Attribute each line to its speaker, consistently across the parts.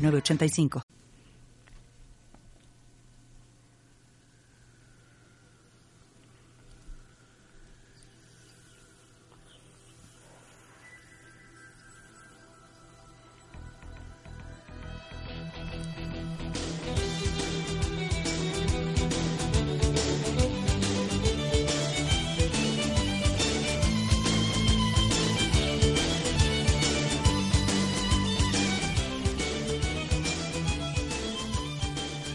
Speaker 1: 85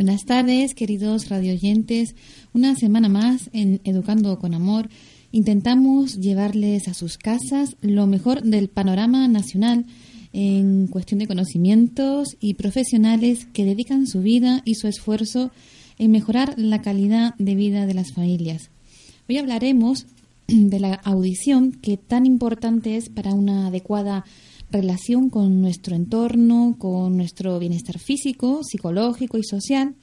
Speaker 2: Buenas tardes, queridos radioyentes. Una semana más en Educando con Amor intentamos llevarles a sus casas lo mejor del panorama nacional en cuestión de conocimientos y profesionales que dedican su vida y su esfuerzo en mejorar la calidad de vida de las familias. Hoy hablaremos de la audición que tan importante es para una adecuada relación con nuestro entorno, con nuestro bienestar físico, psicológico y social.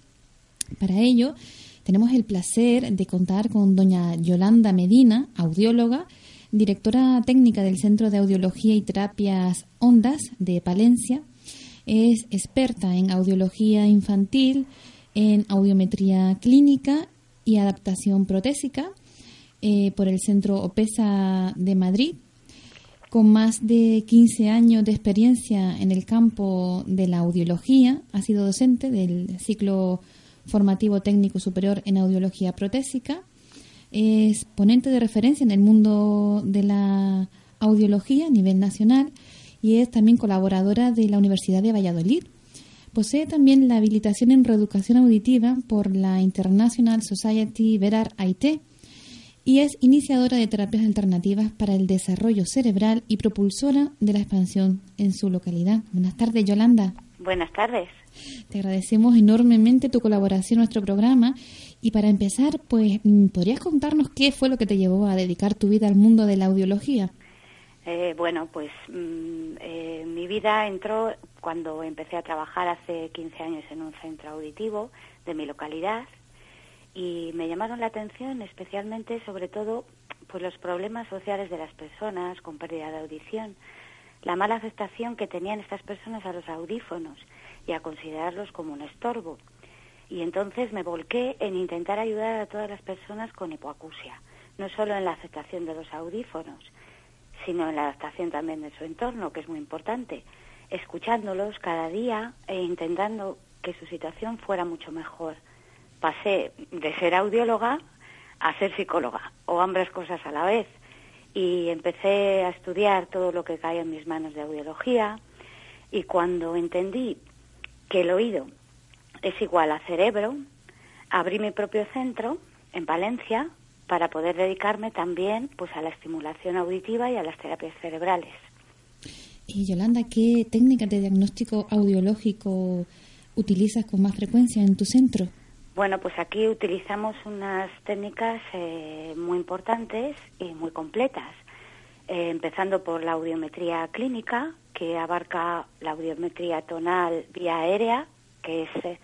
Speaker 2: Para ello, tenemos el placer de contar con doña Yolanda Medina, audióloga, directora técnica del Centro de Audiología y Terapias Ondas de Palencia. Es experta en audiología infantil, en audiometría clínica y adaptación protésica eh, por el Centro OPESA de Madrid. Con más de 15 años de experiencia en el campo de la audiología, ha sido docente del ciclo formativo técnico superior en audiología protésica. Es ponente de referencia en el mundo de la audiología a nivel nacional y es también colaboradora de la Universidad de Valladolid. Posee también la habilitación en reeducación auditiva por la International Society Verar IT y es iniciadora de terapias alternativas para el desarrollo cerebral y propulsora de la expansión en su localidad. Buenas tardes, Yolanda.
Speaker 3: Buenas tardes.
Speaker 2: Te agradecemos enormemente tu colaboración a nuestro programa. Y para empezar, pues, mm, ¿podrías contarnos qué fue lo que te llevó a dedicar tu vida al mundo de la audiología?
Speaker 3: Eh, bueno, pues mm, eh, mi vida entró cuando empecé a trabajar hace 15 años en un centro auditivo de mi localidad y me llamaron la atención especialmente, sobre todo, pues los problemas sociales de las personas con pérdida de audición, la mala aceptación que tenían estas personas a los audífonos y a considerarlos como un estorbo. Y entonces me volqué en intentar ayudar a todas las personas con hipoacusia, no solo en la aceptación de los audífonos, sino en la adaptación también de su entorno, que es muy importante, escuchándolos cada día e intentando que su situación fuera mucho mejor. Pasé de ser audióloga a ser psicóloga, o ambas cosas a la vez, y empecé a estudiar todo lo que caía en mis manos de audiología, y cuando entendí que el oído es igual a cerebro, abrí mi propio centro en Valencia para poder dedicarme también pues a la estimulación auditiva y a las terapias cerebrales.
Speaker 2: Y Yolanda, ¿qué técnicas de diagnóstico audiológico utilizas con más frecuencia en tu centro?
Speaker 3: Bueno, pues aquí utilizamos unas técnicas eh, muy importantes y muy completas, eh, empezando por la audiometría clínica, que abarca la audiometría tonal vía aérea, que es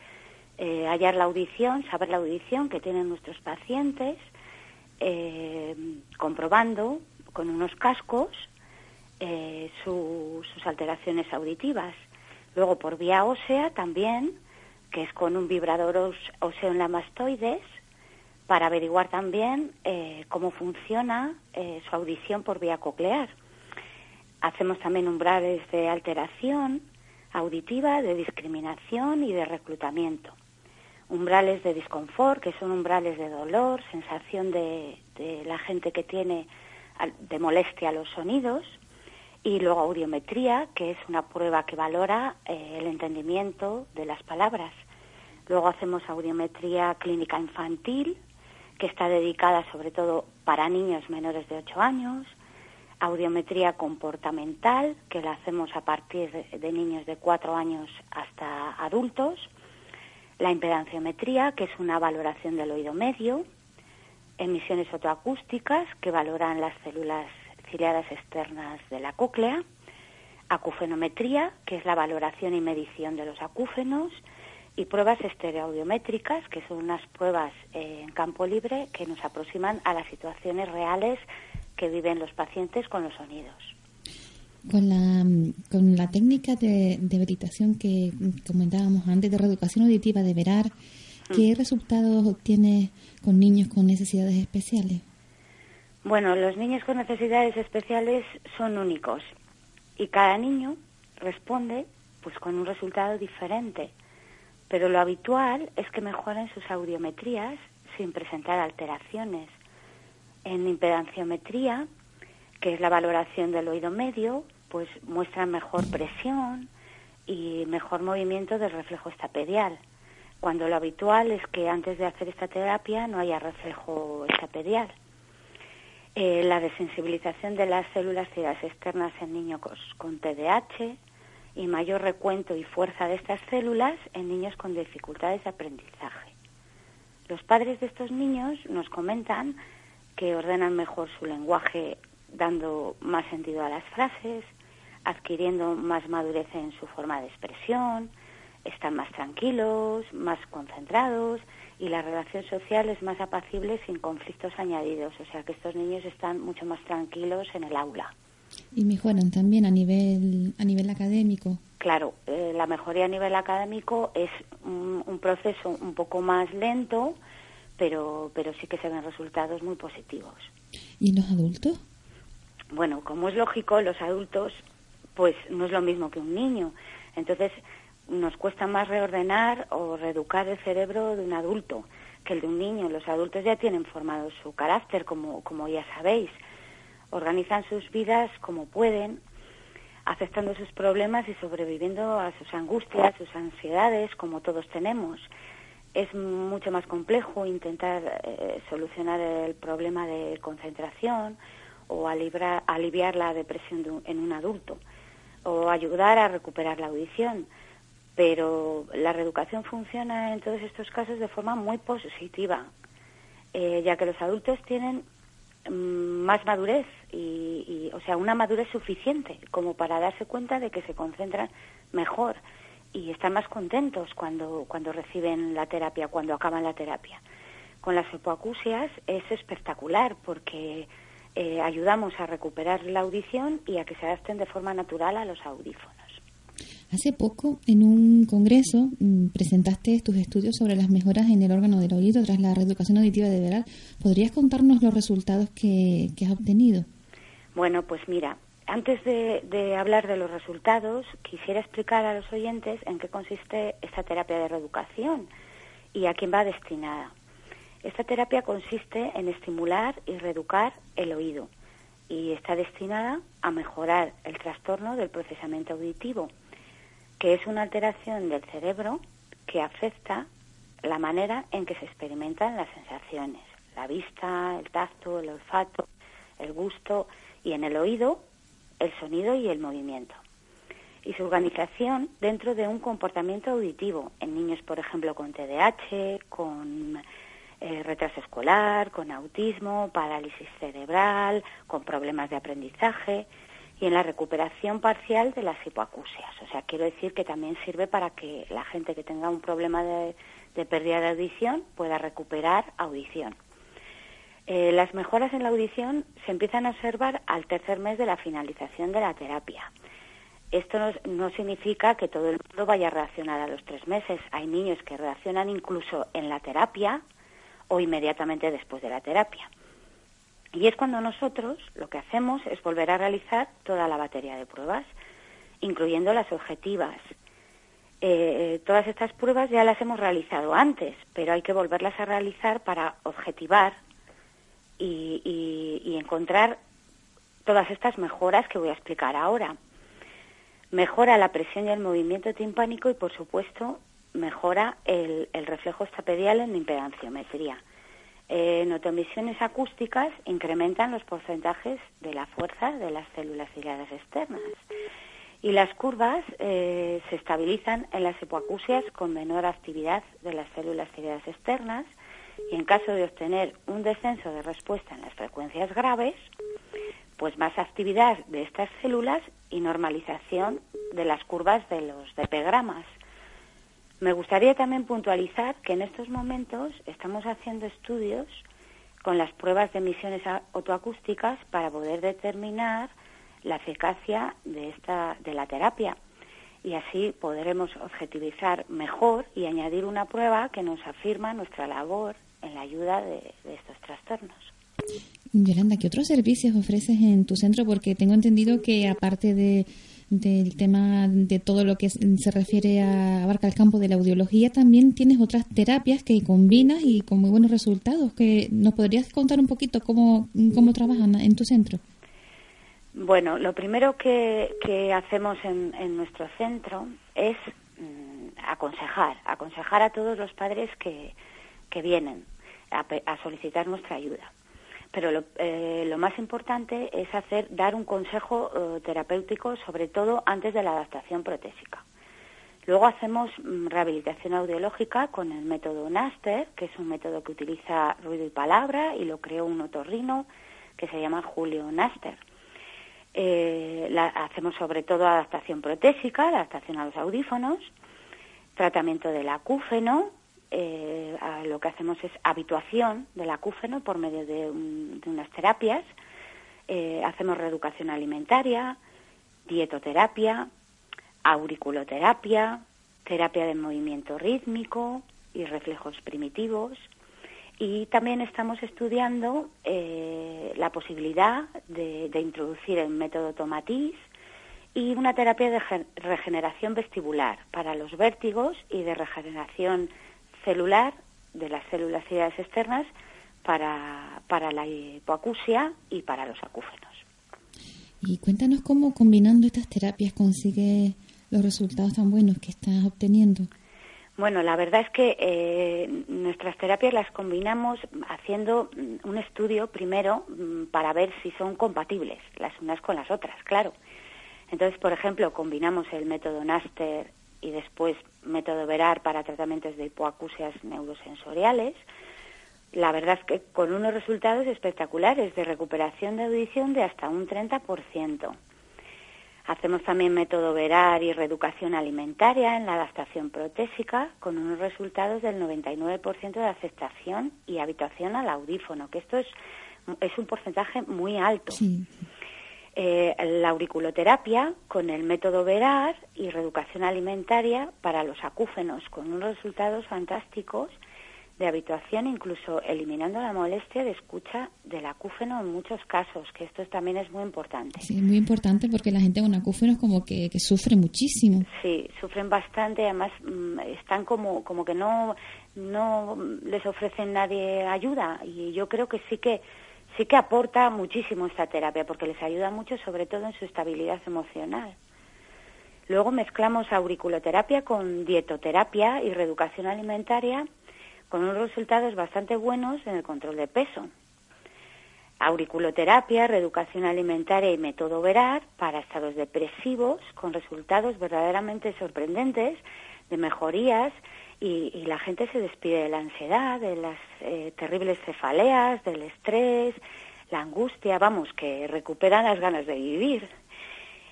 Speaker 3: eh, hallar la audición, saber la audición que tienen nuestros pacientes, eh, comprobando con unos cascos sus alteraciones auditivas. Luego por vía ósea también, que es con un vibrador óseo en la mastoides, para averiguar también cómo funciona su audición por vía coclear. Hacemos también umbrales de alteración auditiva, de discriminación y de reclutamiento. umbrales de disconfort, que son umbrales de dolor, sensación de, la gente que tiene de molestia los sonidos, y luego audiometría, que es una prueba que valora eh, el entendimiento de las palabras. Luego hacemos audiometría clínica infantil, que está dedicada sobre todo para niños menores de 8 años, audiometría comportamental, que la hacemos a partir de, niños de 4 años hasta adultos, la impedanciometría, que es una valoración del oído medio, emisiones otoacústicas, que valoran las células ciliadas externas de la cóclea, acufenometría, que es la valoración y medición de los acúfenos, y pruebas estereoaudiométricas, que son unas pruebas eh, en campo libre que nos aproximan a las situaciones reales que viven los pacientes con los sonidos.
Speaker 2: Con la, con la técnica de, de que comentábamos antes, de reeducación auditiva de Verar, ¿qué mm. resultados obtiene con niños con necesidades especiales?
Speaker 3: Bueno, los niños con necesidades especiales son únicos y cada niño responde pues con un resultado diferente pero lo habitual es que mejoren sus audiometrías sin presentar alteraciones. En impedanciometría, que es la valoración del oído medio, pues muestran mejor presión y mejor movimiento del reflejo estapedial, cuando lo habitual es que antes de hacer esta terapia no haya reflejo estapedial. Eh, la desensibilización de las células ciegas externas en niños con TDAH, y mayor recuento y fuerza de estas células en niños con dificultades de aprendizaje. Los padres de estos niños nos comentan que ordenan mejor su lenguaje dando más sentido a las frases, adquiriendo más madurez en su forma de expresión, están más tranquilos, más concentrados y la relación social es más apacible sin conflictos añadidos, o sea que estos niños están mucho más tranquilos en el aula.
Speaker 2: Y mejoran también a nivel, a nivel académico.
Speaker 3: Claro, eh, la mejoría a nivel académico es un, proceso un poco más lento, pero, pero sí que se ven resultados muy positivos.
Speaker 2: ¿Y en los adultos?
Speaker 3: Bueno, como es lógico, los adultos pues no es lo mismo que un niño. Entonces nos cuesta más reordenar o reeducar el cerebro de un adulto que el de un niño. Los adultos ya tienen formado su carácter, como, como ya sabéis organizan sus vidas como pueden, aceptando sus problemas y sobreviviendo a sus angustias, sus ansiedades, como todos tenemos. Es mucho más complejo intentar eh, solucionar el problema de concentración o aliviar la depresión en un adulto o ayudar a recuperar la audición. Pero la reeducación funciona en todos estos casos de forma muy positiva, eh, ya que los adultos tienen más madurez y, o sea una madurez suficiente como para darse cuenta de que se concentran mejor y están más contentos cuando cuando reciben la terapia cuando acaban la terapia. Con las hipoacusias es espectacular porque eh, ayudamos a recuperar la audición y a que se adapten de forma natural a los audífonos
Speaker 2: Hace poco, en un congreso, mm, presentaste tus estudios sobre las mejoras en el órgano del oído tras la reeducación auditiva de Veral. ¿Podrías contarnos los resultados que, has obtenido?
Speaker 3: Bueno, pues mira, antes de, hablar de los resultados, quisiera explicar a los oyentes en qué consiste esta terapia de reeducación y a quién va destinada. Esta terapia consiste en estimular y reeducar el oído y está destinada a mejorar el trastorno del procesamiento auditivo que es una alteración del cerebro que afecta la manera en que se experimentan las sensaciones, la vista, el tacto, el olfato, el gusto y en el oído el sonido y el movimiento. Y su organización dentro de un comportamiento auditivo en niños, por ejemplo, con TDAH, con eh, retraso escolar, con autismo, parálisis cerebral, con problemas de aprendizaje y en la recuperación parcial de las hipoacusias. O sea, quiero decir que también sirve para que la gente que tenga un problema de, pérdida de audición pueda recuperar audición. Eh, las mejoras en la audición se empiezan a observar al tercer mes de la finalización de la terapia. Esto no, no, significa que todo el mundo vaya a reaccionar a los tres meses. Hay niños que reaccionan incluso en la terapia o inmediatamente después de la terapia. Y es cuando nosotros lo que hacemos es volver a realizar toda la batería de pruebas, incluyendo las objetivas. eh, todas estas pruebas ya las hemos realizado antes, pero hay que volverlas a realizar para objetivar y, encontrar todas estas mejoras que voy a explicar ahora. Mejora la presión y el movimiento timpánico y, por supuesto, mejora el, reflejo estapedial en impedanciometría. En autoemisiones acústicas incrementan los porcentajes de la fuerza de las células ciliadas externas y las curvas eh, se estabilizan en las hipoacusias con menor actividad de las células ciliadas externas y en caso de obtener un descenso de respuesta en las frecuencias graves, pues más actividad de estas células y normalización de las curvas de los depegramas. Me gustaría también puntualizar que en estos momentos estamos haciendo estudios con las pruebas de emisiones autoacústicas para poder determinar la eficacia de esta de la terapia y así podremos objetivizar mejor y añadir una prueba que nos afirma nuestra labor en la ayuda de, de estos trastornos.
Speaker 2: Yolanda, ¿qué otros servicios ofreces en tu centro? Porque tengo entendido que aparte de del tema de todo lo que se refiere a abarca el campo de la audiología, también tienes otras terapias que combinas y con muy buenos resultados. que ¿Nos podrías contar un poquito cómo, cómo trabajan en tu centro?
Speaker 3: Bueno, lo primero que, hacemos en, en, nuestro centro es mm, aconsejar, aconsejar a todos los padres que, que vienen a solicitar nuestra ayuda pero lo, eh, lo, más importante es hacer dar un consejo eh, terapéutico, sobre todo antes de la adaptación protésica. Luego hacemos mm, rehabilitación audiológica con el método Naster, que es un método que utiliza ruido y palabra y lo creó un otorrino que se llama Julio Naster. Eh, la, hacemos sobre todo adaptación protésica, adaptación a los audífonos, tratamiento del acúfeno, eh, lo que hacemos es habituación del acúfeno por medio de, unas terapias. Eh, hacemos reeducación alimentaria, dietoterapia, auriculoterapia, terapia de movimiento rítmico y reflejos primitivos. Y también estamos estudiando eh, la posibilidad de, introducir el método Tomatis y una terapia de regeneración vestibular para los vértigos y de regeneración celular de las células ciliadas externas para, para la hipoacusia y para los acúfenos.
Speaker 2: Y cuéntanos cómo combinando estas terapias consigue los resultados tan buenos que estás obteniendo.
Speaker 3: Bueno, la verdad es que eh, nuestras terapias las combinamos haciendo un estudio primero mm, para ver si son compatibles las unas con las otras, claro. Entonces, por ejemplo, combinamos el método Naster y después método Verar para tratamientos de hipoacusias neurosensoriales. La verdad es que con unos resultados espectaculares de recuperación de audición de hasta un 30%. Hacemos también método Verar y reeducación alimentaria en la adaptación protésica con unos resultados del 99% de aceptación y habituación al audífono, que esto es, es un porcentaje muy alto. Sí eh, la auriculoterapia con el método Verar y reeducación alimentaria para los acúfenos, con unos resultados fantásticos de habituación, incluso eliminando la molestia de escucha del acúfeno en muchos casos, que esto también es muy importante.
Speaker 2: Sí, muy importante porque la gente con acúfenos como que, sufre muchísimo.
Speaker 3: Sí, sufren bastante, además mm, están como, como que no, no les ofrecen nadie ayuda y yo creo que sí que sí que aporta muchísimo esta terapia porque les ayuda mucho sobre todo en su estabilidad emocional. Luego mezclamos auriculoterapia con dietoterapia y reeducación alimentaria con unos resultados bastante buenos en el control de peso. Auriculoterapia, reeducación alimentaria y método Verar para estados depresivos con resultados verdaderamente sorprendentes de mejorías y, la gente se despide de la ansiedad, de las eh, terribles cefaleas, del estrés, la angustia, vamos, que recuperan las ganas de vivir.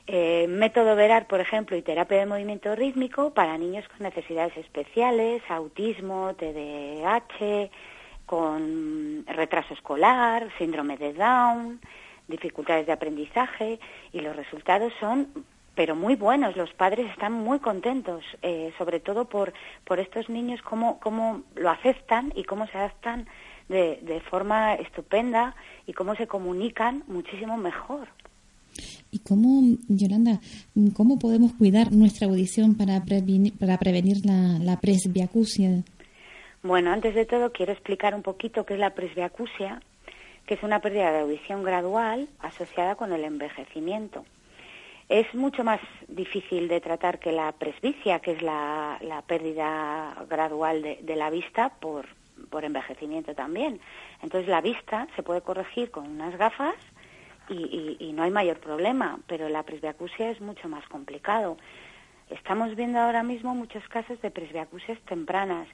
Speaker 3: Eh, método Verar, por ejemplo, y terapia de movimiento rítmico para niños con necesidades especiales, autismo, TDAH, con retraso escolar, síndrome de Down, dificultades de aprendizaje, y los resultados son pero muy buenos. Los padres están muy contentos, eh, sobre todo por, por estos niños, cómo, cómo lo aceptan y cómo se adaptan de, de forma estupenda y cómo se comunican muchísimo mejor.
Speaker 2: ¿Y cómo, Yolanda, cómo podemos cuidar nuestra audición para prevenir, para prevenir la, la presbiacusia?
Speaker 3: Bueno, antes de todo quiero explicar un poquito qué es la presbiacusia, que es una pérdida de audición gradual asociada con el envejecimiento. Es mucho más difícil de tratar que la presbicia, que es la, pérdida gradual de, la vista por, por envejecimiento también. Entonces la vista se puede corregir con unas gafas y, no hay mayor problema, pero la presbiacusia es mucho más complicado. Estamos viendo ahora mismo muchos casos de presbiacusias tempranas.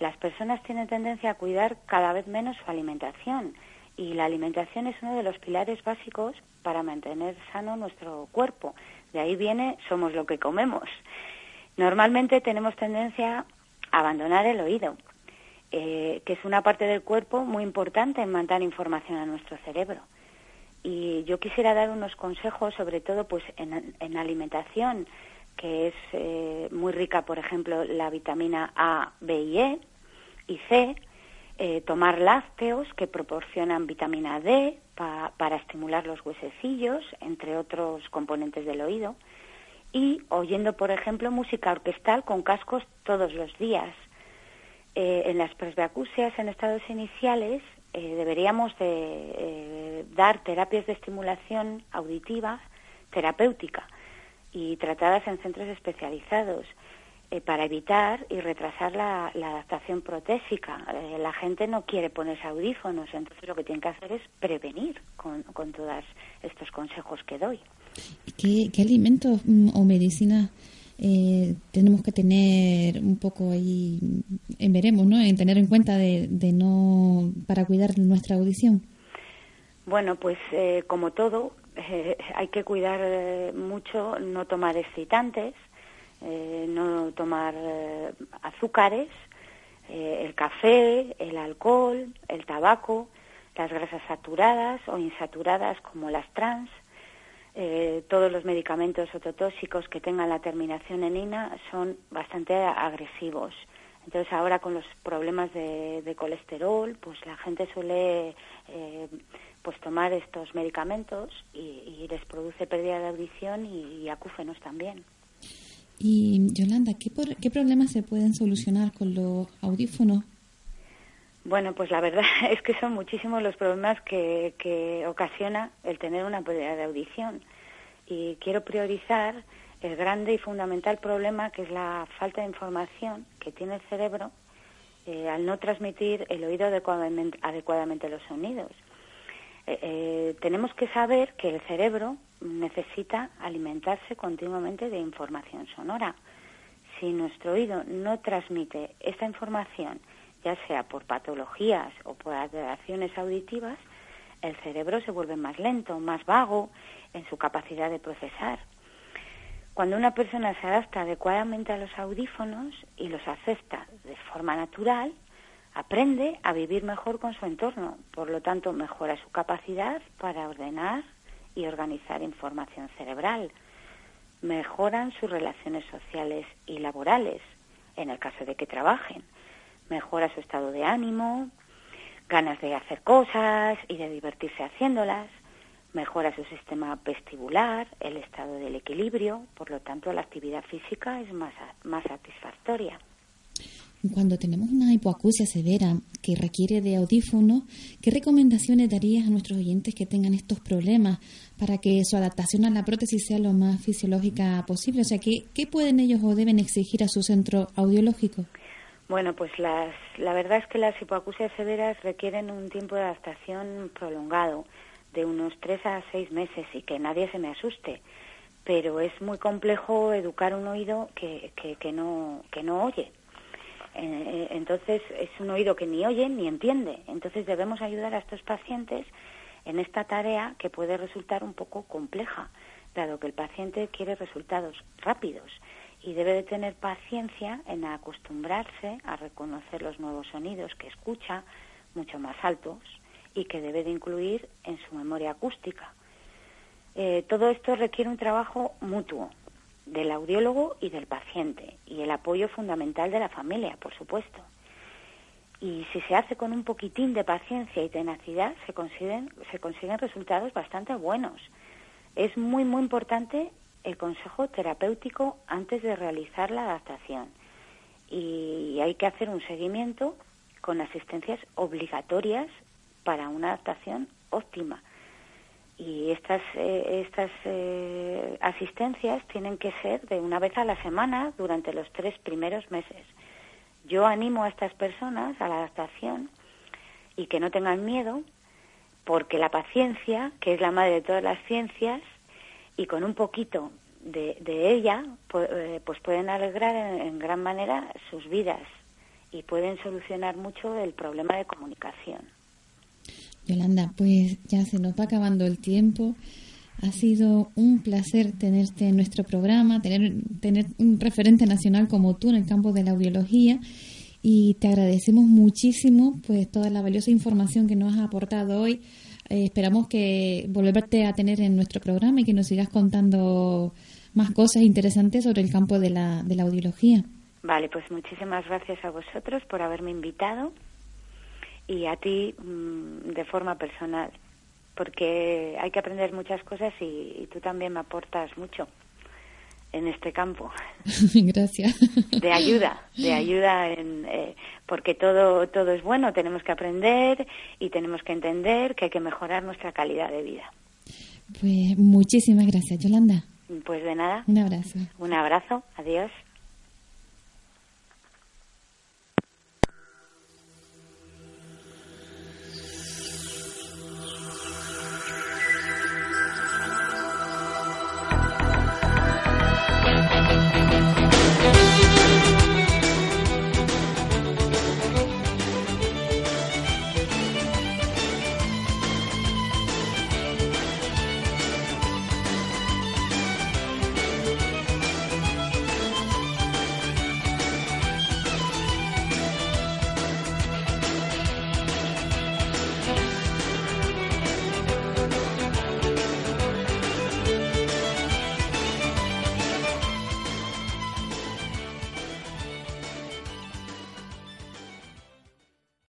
Speaker 3: Las personas tienen tendencia a cuidar cada vez menos su alimentación y la alimentación es uno de los pilares básicos para mantener sano nuestro cuerpo. De ahí viene somos lo que comemos. Normalmente tenemos tendencia a abandonar el oído, eh, que es una parte del cuerpo muy importante en mandar información a nuestro cerebro. Y yo quisiera dar unos consejos, sobre todo pues en, alimentación, que es eh, muy rica, por ejemplo, la vitamina A, B y E y C, eh, tomar lácteos que proporcionan vitamina D para estimular los huesecillos, entre otros componentes del oído, y oyendo, por ejemplo, música orquestal con cascos todos los días. Eh, en las presbiacusias en estados iniciales eh, deberíamos de dar terapias de estimulación auditiva terapéutica y tratadas en centros especializados. Eh, para evitar y retrasar la, adaptación protésica. Eh, la gente no quiere ponerse audífonos, entonces lo que tiene que hacer es prevenir con, todos estos consejos que doy.
Speaker 2: ¿Qué, alimentos mm, o medicinas eh, tenemos que tener un poco ahí, en veremos, ¿no? En tener en cuenta de, no para cuidar nuestra audición.
Speaker 3: Bueno, pues como todo, hay que cuidar mucho, no tomar excitantes, eh, no tomar eh, azúcares, eh, el café, el alcohol, el tabaco, las grasas saturadas o insaturadas como las trans, todos los medicamentos ototóxicos que tengan la terminación en ina son bastante agresivos. Entonces ahora con los problemas de, colesterol, pues la gente suele pues tomar estos medicamentos y, les produce pérdida de audición y acúfenos también.
Speaker 2: Y Yolanda, ¿qué, ¿qué problemas se pueden solucionar con los audífonos?
Speaker 3: Bueno, pues la verdad es que son muchísimos los problemas que, que ocasiona el tener una pérdida de audición. Y quiero priorizar el grande y fundamental problema que es la falta de información que tiene el cerebro eh, al no transmitir el oído adecuadamente, adecuadamente los sonidos. Eh, eh, tenemos que saber que el cerebro necesita alimentarse continuamente de información sonora. Si nuestro oído no transmite esta información, ya sea por patologías o por alteraciones auditivas, el cerebro se vuelve más lento, más vago en su capacidad de procesar. Cuando una persona se adapta adecuadamente a los audífonos y los acepta de forma natural, aprende a vivir mejor con su entorno, por lo tanto mejora su capacidad para ordenar y organizar información cerebral, mejoran sus relaciones sociales y laborales, en el caso de que trabajen, mejora su estado de ánimo, ganas de hacer cosas y de divertirse haciéndolas, mejora su sistema vestibular, el estado del equilibrio, por lo tanto la actividad física es más, más satisfactoria.
Speaker 2: Cuando tenemos una hipoacusia severa que requiere de audífonos, ¿qué recomendaciones darías a nuestros oyentes que tengan estos problemas para que su adaptación a la prótesis sea lo más fisiológica posible? O sea, ¿qué, qué pueden ellos o deben exigir a su centro audiológico?
Speaker 3: Bueno, pues las, la verdad es que las hipoacusias severas requieren un tiempo de adaptación prolongado, de unos tres a seis meses, y que nadie se me asuste. Pero es muy complejo educar un oído que, que, que no, que no oye entonces es un oído que ni oye ni entiende. Entonces debemos ayudar a estos pacientes en esta tarea que puede resultar un poco compleja, dado que el paciente quiere resultados rápidos y debe de tener paciencia en acostumbrarse a reconocer los nuevos sonidos que escucha, mucho más altos, y que debe de incluir en su memoria acústica. Eh, todo esto requiere un trabajo mutuo, del audiólogo y del paciente y el apoyo fundamental de la familia, por supuesto. Y si se hace con un poquitín de paciencia y tenacidad, se consiguen, se consiguen resultados bastante buenos. es muy, muy importante el consejo terapéutico antes de realizar la adaptación. Y hay que hacer un seguimiento con asistencias obligatorias para una adaptación óptima. Y estas, eh, estas eh, asistencias tienen que ser de una vez a la semana durante los tres primeros meses. Yo animo a estas personas a la adaptación y que no tengan miedo, porque la paciencia, que es la madre de todas las ciencias, y con un poquito de, ella, eh, pues, pueden alegrar en, gran manera sus vidas y pueden solucionar mucho el problema de comunicación.
Speaker 2: Yolanda, pues ya se nos va acabando el tiempo. Ha sido un placer tenerte en nuestro programa, tener, tener un referente nacional como tú en el campo de la audiología y te agradecemos muchísimo pues toda la valiosa información que nos has aportado hoy. Eh, esperamos que volverte a tener en nuestro programa y que nos sigas contando más cosas interesantes sobre el campo de la, de la audiología.
Speaker 3: Vale, pues muchísimas gracias a vosotros por haberme invitado y a ti mm, de forma personal, porque hay que aprender muchas cosas y, tú también me aportas mucho en este campo.
Speaker 2: Gracias.
Speaker 3: De ayuda, de ayuda, en, eh, porque todo, todo es bueno, tenemos que aprender y tenemos que entender que hay que mejorar nuestra calidad de vida.
Speaker 2: Pues muchísimas gracias, Yolanda.
Speaker 3: Pues de nada.
Speaker 2: Un abrazo.
Speaker 3: Un abrazo. Adiós.